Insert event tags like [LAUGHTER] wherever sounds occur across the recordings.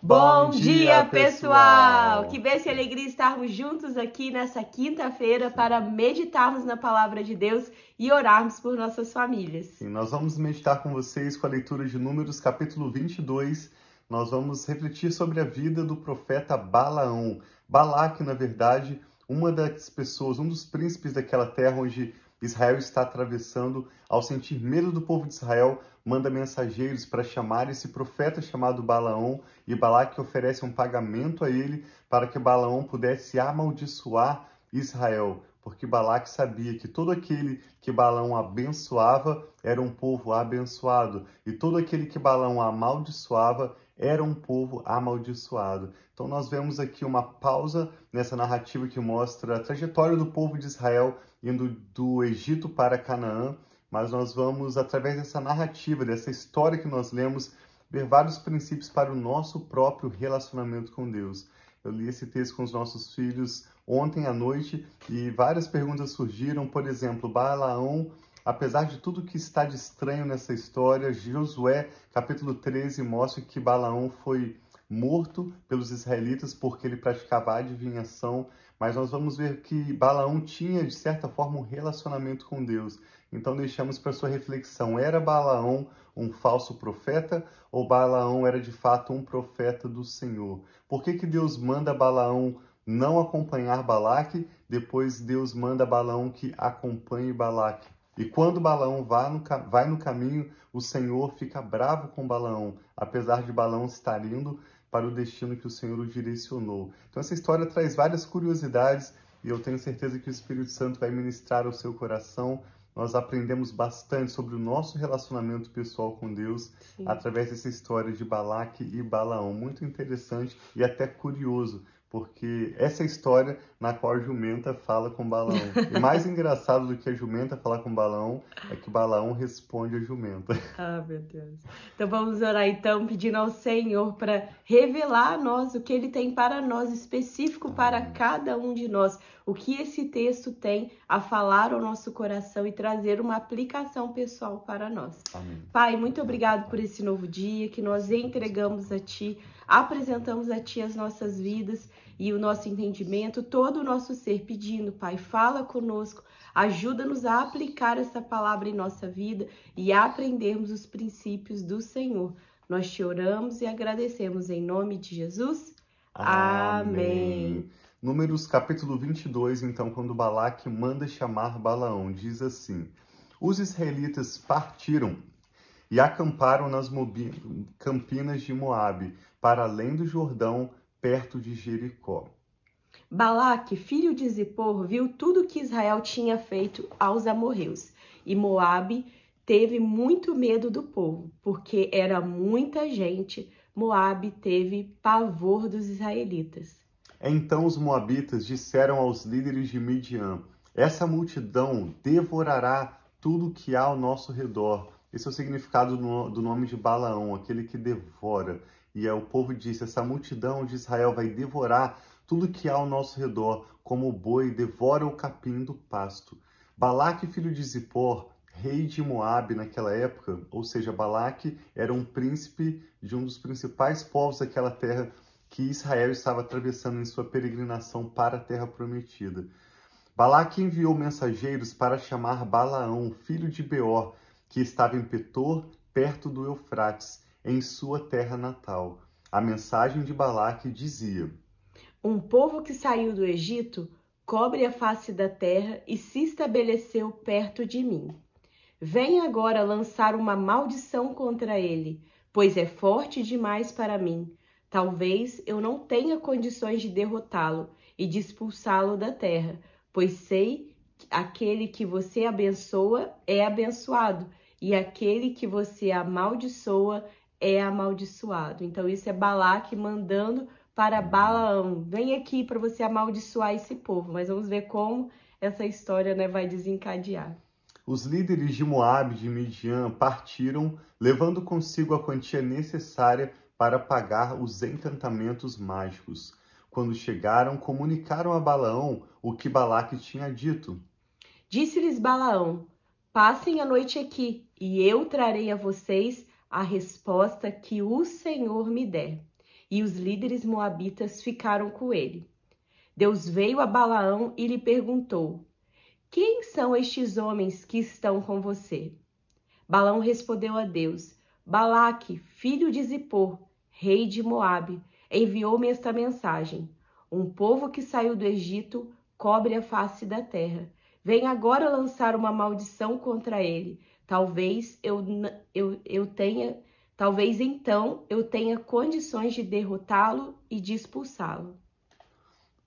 Bom dia, pessoal! Que bênção e alegria estarmos juntos aqui nessa quinta-feira para meditarmos na palavra de Deus e orarmos por nossas famílias. E nós vamos meditar com vocês com a leitura de Números, capítulo 22. Nós vamos refletir sobre a vida do profeta Balaão. Balaque, na verdade, uma das pessoas, um dos príncipes daquela terra onde Israel está atravessando, ao sentir medo do povo de Israel, manda mensageiros para chamar esse profeta chamado Balaão, e Balaque oferece um pagamento a ele para que Balaão pudesse amaldiçoar Israel, porque Balaque sabia que todo aquele que Balaão abençoava era um povo abençoado, e todo aquele que Balaão amaldiçoava era um povo amaldiçoado. Então nós vemos aqui uma pausa nessa narrativa que mostra a trajetória do povo de Israel indo do Egito para Canaã, mas nós vamos através dessa narrativa, dessa história que nós lemos, ver vários princípios para o nosso próprio relacionamento com Deus. Eu li esse texto com os nossos filhos ontem à noite e várias perguntas surgiram, por exemplo, Balaão Apesar de tudo que está de estranho nessa história, Josué, capítulo 13, mostra que Balaão foi morto pelos israelitas porque ele praticava adivinhação, mas nós vamos ver que Balaão tinha, de certa forma, um relacionamento com Deus. Então deixamos para sua reflexão, era Balaão um falso profeta ou Balaão era de fato um profeta do Senhor? Por que, que Deus manda Balaão não acompanhar Balaque, depois Deus manda Balaão que acompanhe Balaque? E quando Balaão vai no, vai no caminho, o Senhor fica bravo com Balaão, apesar de Balaão estar indo para o destino que o Senhor o direcionou. Então essa história traz várias curiosidades e eu tenho certeza que o Espírito Santo vai ministrar ao seu coração. Nós aprendemos bastante sobre o nosso relacionamento pessoal com Deus Sim. através dessa história de Balaque e Balaão. Muito interessante e até curioso, porque essa é a história na qual a jumenta fala com Balão. E mais [LAUGHS] engraçado do que a jumenta falar com Balão é que Balão responde a jumenta. [LAUGHS] Ah, meu Deus. Então vamos orar então, pedindo ao Senhor para revelar a nós o que ele tem para nós, específico para cada um de nós, o que esse texto tem a falar ao nosso coração e trazer uma aplicação pessoal para nós. Amém. Pai, muito obrigado por esse novo dia que nós entregamos a Ti, apresentamos a Ti as nossas vidas e o nosso entendimento, todo o nosso ser, pedindo, Pai, fala conosco, ajuda-nos a aplicar essa palavra em nossa vida e a aprendermos os princípios do Senhor. Nós te oramos e agradecemos em nome de Jesus. Amém. Amém. Números capítulo 22, então, quando Balaque manda chamar Balaão, diz assim: Os israelitas partiram e acamparam nas campinas de Moabe, para além do Jordão, perto de Jericó. Balaque, filho de Zippor, viu tudo que Israel tinha feito aos amorreus, e Moabe teve muito medo do povo, porque era muita gente. Moabe teve pavor dos israelitas. Então os moabitas disseram aos líderes de Midian: Essa multidão devorará tudo que há ao nosso redor. Esse é o significado do nome de Balaão, aquele que devora. E o povo disse: Essa multidão de Israel vai devorar tudo que há ao nosso redor, como o boi devora o capim do pasto. Balaque, filho de Zippor, rei de Moabe naquela época, ou seja, Balaque era um príncipe de um dos principais povos daquela terra que Israel estava atravessando em sua peregrinação para a terra prometida. Balaque enviou mensageiros para chamar Balaão, filho de Beor, que estava em Petor, perto do Eufrates, em sua terra natal. A mensagem de Balaque dizia: Um povo que saiu do Egito cobre a face da terra e se estabeleceu perto de mim. Venha agora lançar uma maldição contra ele, pois é forte demais para mim. Talvez eu não tenha condições de derrotá-lo e de expulsá-lo da terra, pois sei aquele que você abençoa é abençoado, e aquele que você amaldiçoa é amaldiçoado. Então, isso é Balaque mandando para Balaão: vem aqui para você amaldiçoar esse povo. Mas vamos ver como essa história né, vai desencadear. Os líderes de Moab e de Midian partiram, levando consigo a quantia necessária para pagar os encantamentos mágicos. Quando chegaram, comunicaram a Balaão o que Balaque tinha dito. Disse-lhes Balaão: Passem a noite aqui, e eu trarei a vocês a resposta que o Senhor me der. e os líderes moabitas ficaram com ele. Deus veio a Balaão e lhe perguntou: Quem são estes homens que estão com você? Balaão respondeu a Deus: Balaque, filho de Zippor, rei de Moabe, enviou-me esta mensagem: Um povo que saiu do Egito cobre a face da terra. Vem agora lançar uma maldição contra ele. Talvez eu, eu, eu tenha, talvez então eu tenha condições de derrotá-lo e de expulsá-lo.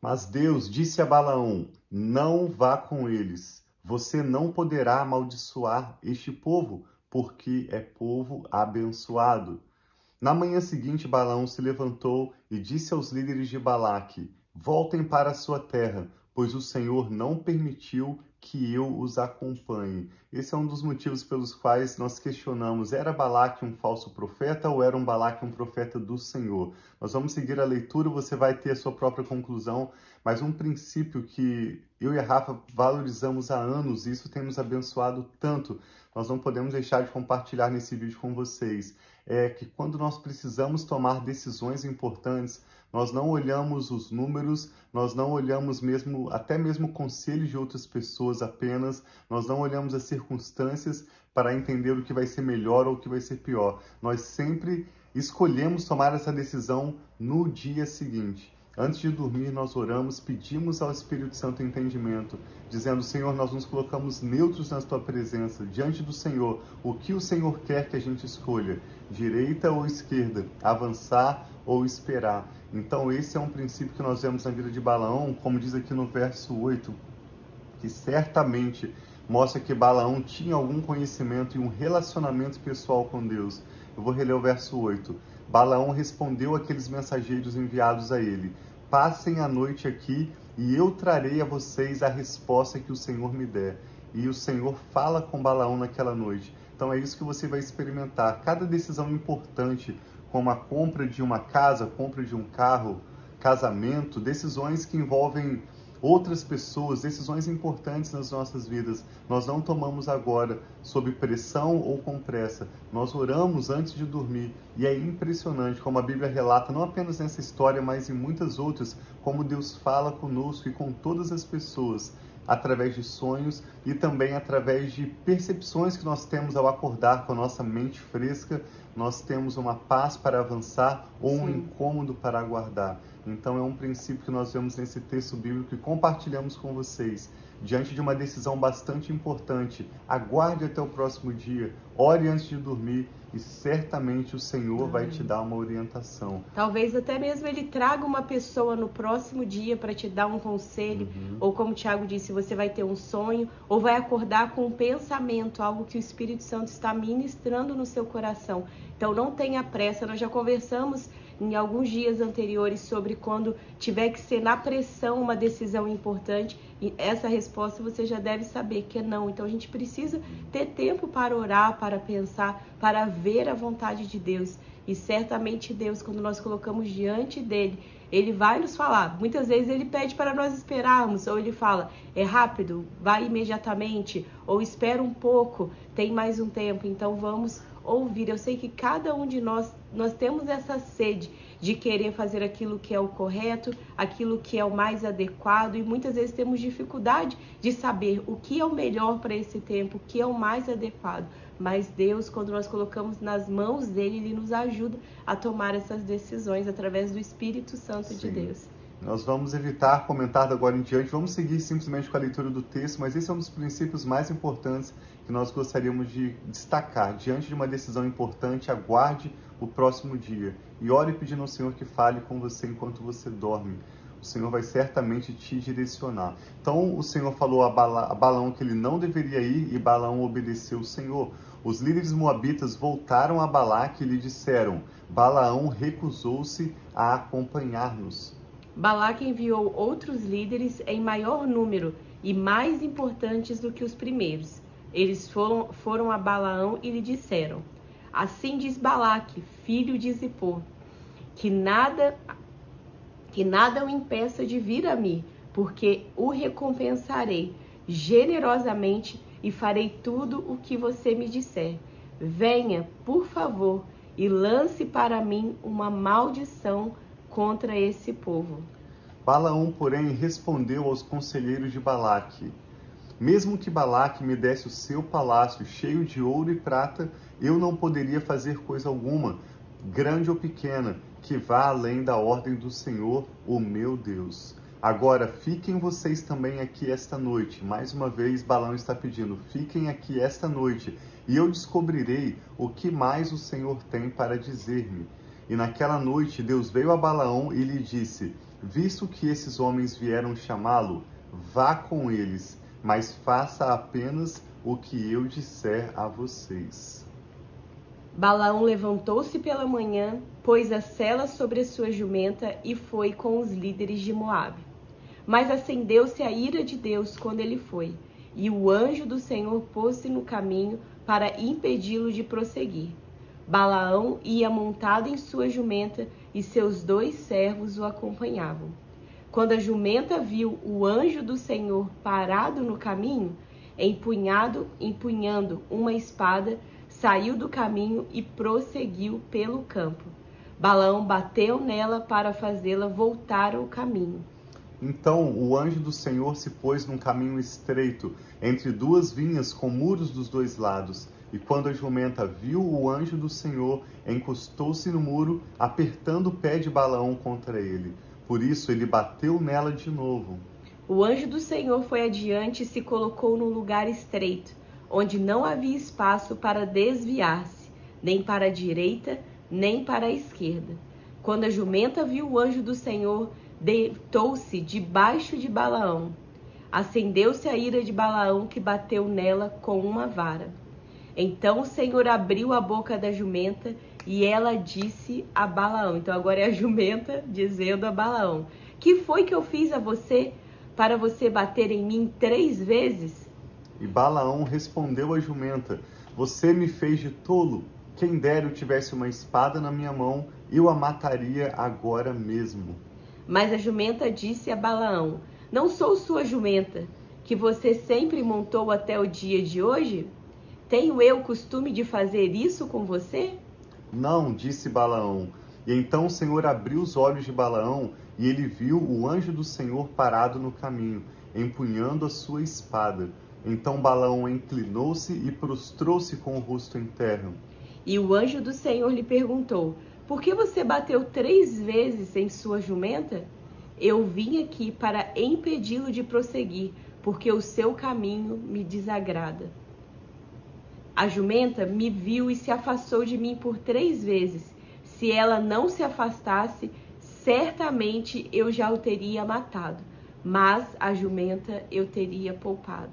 Mas Deus disse a Balaão: Não vá com eles. Você não poderá amaldiçoar este povo, porque é povo abençoado. Na manhã seguinte, Balaão se levantou e disse aos líderes de Balaque: Voltem para a sua terra, pois o Senhor não permitiu que eu os acompanhe. Esse é um dos motivos pelos quais nós questionamos: era Balaque um falso profeta ou era um Balaque um profeta do Senhor? Nós vamos seguir a leitura, você vai ter a sua própria conclusão, mas um princípio que eu e a Rafa valorizamos há anos, e isso tem nos abençoado tanto, nós não podemos deixar de compartilhar nesse vídeo com vocês, é que quando nós precisamos tomar decisões importantes, nós não olhamos os números, nós não olhamos mesmo até mesmo conselhos de outras pessoas apenas, nós não olhamos as circunstâncias para entender o que vai ser melhor ou o que vai ser pior. Nós sempre escolhemos tomar essa decisão no dia seguinte. Antes de dormir, nós oramos, pedimos ao Espírito Santo entendimento, dizendo: Senhor, nós nos colocamos neutros na tua presença, diante do Senhor. O que o Senhor quer que a gente escolha, direita ou esquerda, avançar ou esperar. Então, esse é um princípio que nós vemos na vida de Balaão, como diz aqui no verso 8, que certamente mostra que Balaão tinha algum conhecimento e um relacionamento pessoal com Deus. Eu vou reler o verso 8. Balaão respondeu àqueles mensageiros enviados a ele: Passem a noite aqui e eu trarei a vocês a resposta que o Senhor me der. E o Senhor fala com Balaão naquela noite. Então é isso que você vai experimentar. Cada decisão importante como a compra de uma casa, compra de um carro, casamento, decisões que envolvem outras pessoas, decisões importantes nas nossas vidas, nós não tomamos agora sob pressão ou com pressa. Nós oramos antes de dormir. E é impressionante como a Bíblia relata, não apenas nessa história, mas em muitas outras, como Deus fala conosco e com todas as pessoas através de sonhos e também através de percepções que nós temos ao acordar com a nossa mente fresca, nós temos uma paz para avançar ou Sim. um incômodo para aguardar. Então é um princípio que nós vemos nesse texto bíblico e compartilhamos com vocês. Diante de uma decisão bastante importante, aguarde até o próximo dia, ore antes de dormir e certamente o Senhor vai te dar uma orientação. Talvez até mesmo ele traga uma pessoa no próximo dia para te dar um conselho, uhum. ou como o Tiago disse, você vai ter um sonho, ou vai acordar com um pensamento, algo que o Espírito Santo está ministrando no seu coração. Então não tenha pressa, nós já conversamos em alguns dias anteriores sobre quando tiver que ser na pressão uma decisão importante. Essa resposta você já deve saber que é não. Então a gente precisa ter tempo para orar, para pensar, para ver a vontade de Deus. E certamente Deus, quando nós colocamos diante dele, ele vai nos falar. Muitas vezes ele pede para nós esperarmos, ou ele fala: é rápido, vai imediatamente, ou espera um pouco, tem mais um tempo. Então vamos ouvir. Eu sei que cada um de nós nós temos essa sede de querer fazer aquilo que é o correto, aquilo que é o mais adequado e muitas vezes temos dificuldade de saber o que é o melhor para esse tempo, o que é o mais adequado. Mas Deus, quando nós colocamos nas mãos dele, ele nos ajuda a tomar essas decisões através do Espírito Santo Sim. de Deus. Nós vamos evitar comentar agora em diante, vamos seguir simplesmente com a leitura do texto, mas esse é um dos princípios mais importantes que nós gostaríamos de destacar. Diante de uma decisão importante, aguarde o próximo dia e ore pedindo ao Senhor que fale com você enquanto você dorme. O Senhor vai certamente te direcionar. Então, o Senhor falou a, Bala, a Balaão que ele não deveria ir e Balaão obedeceu o Senhor. Os líderes moabitas voltaram a Balaque e lhe disseram: Balaão recusou-se a acompanhar-nos. Balaque enviou outros líderes em maior número e mais importantes do que os primeiros. Eles foram, foram a Balaão e lhe disseram: Assim diz Balaque, filho de Zippor, que nada que nada o impeça de vir a mim, porque o recompensarei generosamente e farei tudo o que você me disser. Venha, por favor, e lance para mim uma maldição contra esse povo. Balaão, porém, respondeu aos conselheiros de Balaque: Mesmo que Balaque me desse o seu palácio cheio de ouro e prata, eu não poderia fazer coisa alguma, grande ou pequena, que vá além da ordem do Senhor, o meu Deus. Agora fiquem vocês também aqui esta noite. Mais uma vez, Balaão está pedindo: fiquem aqui esta noite, e eu descobrirei o que mais o Senhor tem para dizer-me. E naquela noite Deus veio a Balaão e lhe disse: Visto que esses homens vieram chamá-lo, vá com eles, mas faça apenas o que eu disser a vocês. Balaão levantou-se pela manhã, pôs a sela sobre a sua jumenta e foi com os líderes de Moabe. Mas acendeu-se a ira de Deus quando ele foi, e o anjo do Senhor pôs-se no caminho para impedi-lo de prosseguir. Balaão ia montado em sua jumenta e seus dois servos o acompanhavam. Quando a jumenta viu o anjo do Senhor parado no caminho, empunhado, empunhando uma espada, saiu do caminho e prosseguiu pelo campo. Balaão bateu nela para fazê-la voltar ao caminho. Então o anjo do Senhor se pôs num caminho estreito, entre duas vinhas com muros dos dois lados. E quando a jumenta viu o anjo do Senhor, encostou-se no muro, apertando o pé de Balaão contra ele. Por isso ele bateu nela de novo. O anjo do Senhor foi adiante e se colocou num lugar estreito, onde não havia espaço para desviar-se, nem para a direita, nem para a esquerda. Quando a jumenta viu o anjo do Senhor, deitou-se debaixo de Balaão. Acendeu-se a ira de Balaão, que bateu nela com uma vara. Então o Senhor abriu a boca da jumenta e ela disse a Balaão. Então agora é a jumenta dizendo a Balaão: Que foi que eu fiz a você para você bater em mim três vezes? E Balaão respondeu à jumenta: Você me fez de tolo. Quem dera eu tivesse uma espada na minha mão, eu a mataria agora mesmo. Mas a jumenta disse a Balaão: Não sou sua jumenta, que você sempre montou até o dia de hoje? Tenho eu costume de fazer isso com você? Não, disse Balaão. E então o Senhor abriu os olhos de Balaão, e ele viu o anjo do Senhor parado no caminho, empunhando a sua espada. Então Balaão inclinou-se e prostrou-se com o rosto em terra. E o anjo do Senhor lhe perguntou: por que você bateu três vezes em sua jumenta? Eu vim aqui para impedi-lo de prosseguir, porque o seu caminho me desagrada. A jumenta me viu e se afastou de mim por três vezes. Se ela não se afastasse, certamente eu já o teria matado, mas a jumenta eu teria poupado.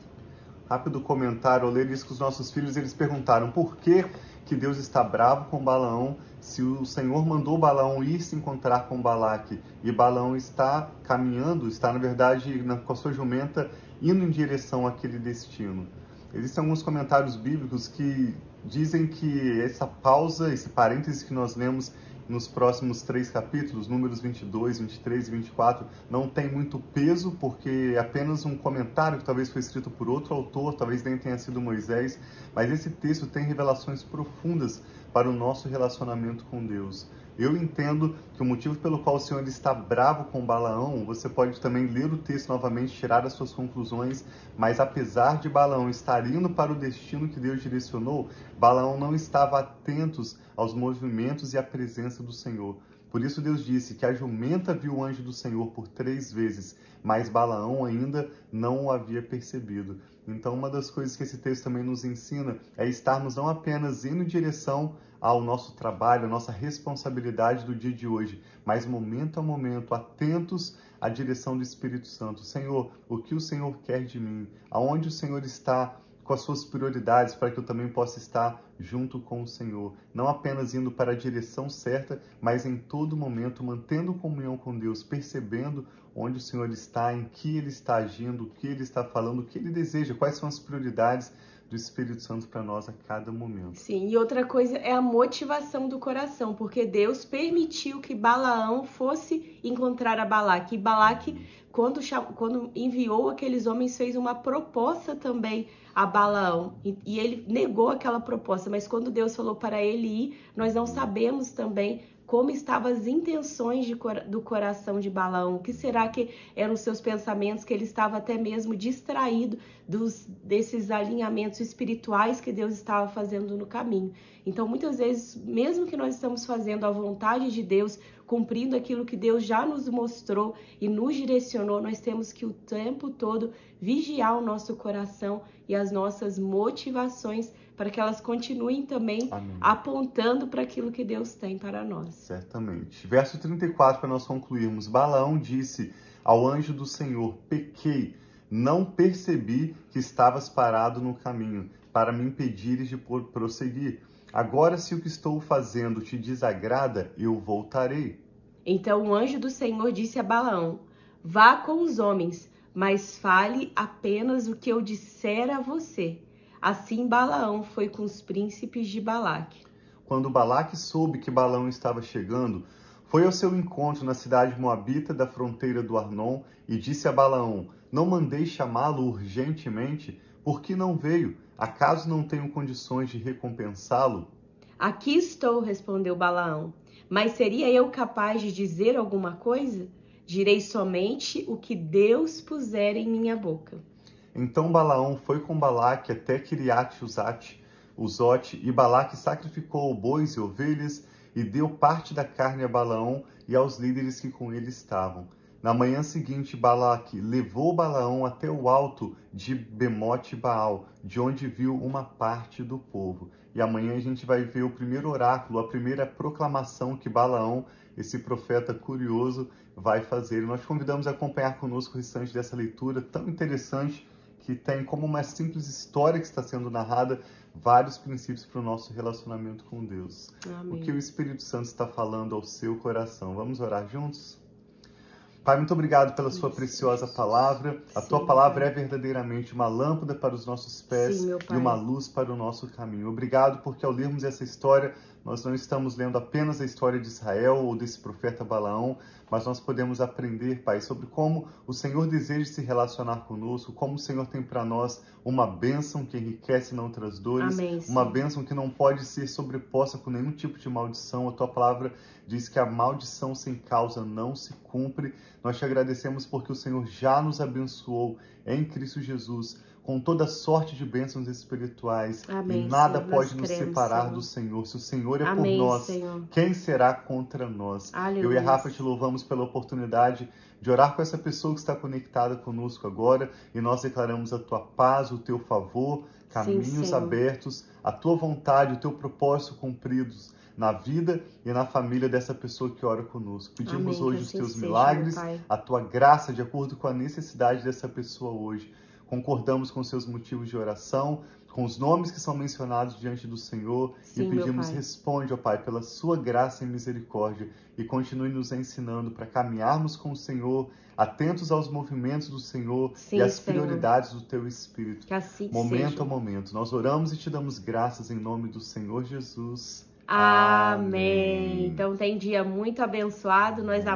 Rápido comentário, ler isso com os nossos filhos, eles perguntaram por que, que Deus está bravo com Balaão se o Senhor mandou Balaão ir se encontrar com Balaque e Balaão está caminhando, está na verdade com a sua jumenta indo em direção àquele destino. Existem alguns comentários bíblicos que dizem que essa pausa, esse parêntese que nós lemos nos próximos três capítulos, números 22, 23 e 24, não tem muito peso, porque é apenas um comentário que talvez foi escrito por outro autor, talvez nem tenha sido Moisés, mas esse texto tem revelações profundas para o nosso relacionamento com Deus. Eu entendo que o motivo pelo qual o Senhor está bravo com Balaão, você pode também ler o texto novamente, tirar as suas conclusões, mas apesar de Balaão estar indo para o destino que Deus direcionou, Balaão não estava atento aos movimentos e à presença do Senhor. Por isso Deus disse que a jumenta viu o anjo do Senhor por três vezes, mas Balaão ainda não o havia percebido. Então, uma das coisas que esse texto também nos ensina é estarmos não apenas indo em direção ao nosso trabalho, à nossa responsabilidade do dia de hoje, mas momento a momento, atentos à direção do Espírito Santo. Senhor, o que o Senhor quer de mim? Aonde o Senhor está com as suas prioridades para que eu também possa estar junto com o Senhor, não apenas indo para a direção certa, mas em todo momento mantendo comunhão com Deus, percebendo onde o Senhor está, em que ele está agindo, o que ele está falando, o que ele deseja, quais são as prioridades do Espírito Santo para nós a cada momento. Sim, e outra coisa é a motivação do coração, porque Deus permitiu que Balaão fosse encontrar a Balaque. E Balaque quando, quando enviou aqueles homens, fez uma proposta também a Balaão e, e ele negou aquela proposta. Mas quando Deus falou para ele ir, nós não sabemos também como estavam as intenções de, do coração de Balaão, o que será que eram os seus pensamentos, que ele estava até mesmo distraído dos, desses alinhamentos espirituais que Deus estava fazendo no caminho. Então, muitas vezes, mesmo que nós estamos fazendo a vontade de Deus, cumprindo aquilo que Deus já nos mostrou e nos direcionou, nós temos que o tempo todo vigiar o nosso coração e as nossas motivações para que elas continuem também Amém. apontando para aquilo que Deus tem para nós. Certamente. Verso 34, para nós concluirmos: Balaão disse ao anjo do Senhor: Pequei, não percebi que estavas parado no caminho, para me impedires de prosseguir. Agora, se o que estou fazendo te desagrada, eu voltarei. Então o anjo do Senhor disse a Balaão: Vá com os homens, mas fale apenas o que eu disser a você. Assim Balaão foi com os príncipes de Balaque. Quando Balaque soube que Balaão estava chegando, foi ao seu encontro na cidade moabita da fronteira do Arnon e disse a Balaão: Não mandei chamá-lo urgentemente? Por que não veio? Acaso não tenho condições de recompensá-lo? Aqui estou, respondeu Balaão. Mas seria eu capaz de dizer alguma coisa? Direi somente o que Deus puser em minha boca. Então Balaão foi com Balaque até Kiriat Uzate, Uzote, e Balaque sacrificou bois e ovelhas e deu parte da carne a Balaão e aos líderes que com ele estavam. Na manhã seguinte, Balaque levou Balaão até o alto de Bemote Baal, de onde viu uma parte do povo. E amanhã a gente vai ver o primeiro oráculo, a primeira proclamação que Balaão, esse profeta curioso, vai fazer. Nós convidamos a acompanhar conosco o restante dessa leitura tão interessante que tem como uma simples história que está sendo narrada vários princípios para o nosso relacionamento com Deus. Amém. O que o Espírito Santo está falando ao seu coração. Vamos orar juntos? Pai, muito obrigado pela sua preciosa palavra. A Sim, tua palavra pai. é verdadeiramente uma lâmpada para os nossos pés Sim, e uma luz para o nosso caminho. Obrigado porque ao lermos essa história, nós não estamos lendo apenas a história de Israel ou desse profeta Balaão, mas nós podemos aprender, Pai, sobre como o Senhor deseja se relacionar conosco, como o Senhor tem para nós uma bênção que enriquece não outras dores, Amém, uma bênção que não pode ser sobreposta com nenhum tipo de maldição. A tua palavra diz que a maldição sem causa não se cumpre. Nós te agradecemos porque o Senhor já nos abençoou em Cristo Jesus com toda sorte de bênçãos espirituais. Amém, e nada Senhor, pode nos cremos, separar Senhor. do Senhor. Se o Senhor é Amém, por nós, Senhor. quem será contra nós? Aleluia. Eu e a Rafa te louvamos pela oportunidade de orar com essa pessoa que está conectada conosco agora e nós declaramos a tua paz, o teu favor, caminhos Sim, abertos, a tua vontade, o teu propósito cumpridos na vida e na família dessa pessoa que ora conosco. Pedimos Amém, hoje os assim teus seja, milagres, a tua graça de acordo com a necessidade dessa pessoa hoje concordamos com seus motivos de oração, com os nomes que são mencionados diante do Senhor Sim, e pedimos, responde, ó Pai, pela sua graça e misericórdia e continue nos ensinando para caminharmos com o Senhor, atentos aos movimentos do Senhor Sim, e às Senhor. prioridades do Teu Espírito. Assim momento seja. a momento. Nós oramos e te damos graças em nome do Senhor Jesus. Amém. Amém. Então tem dia muito abençoado. Nós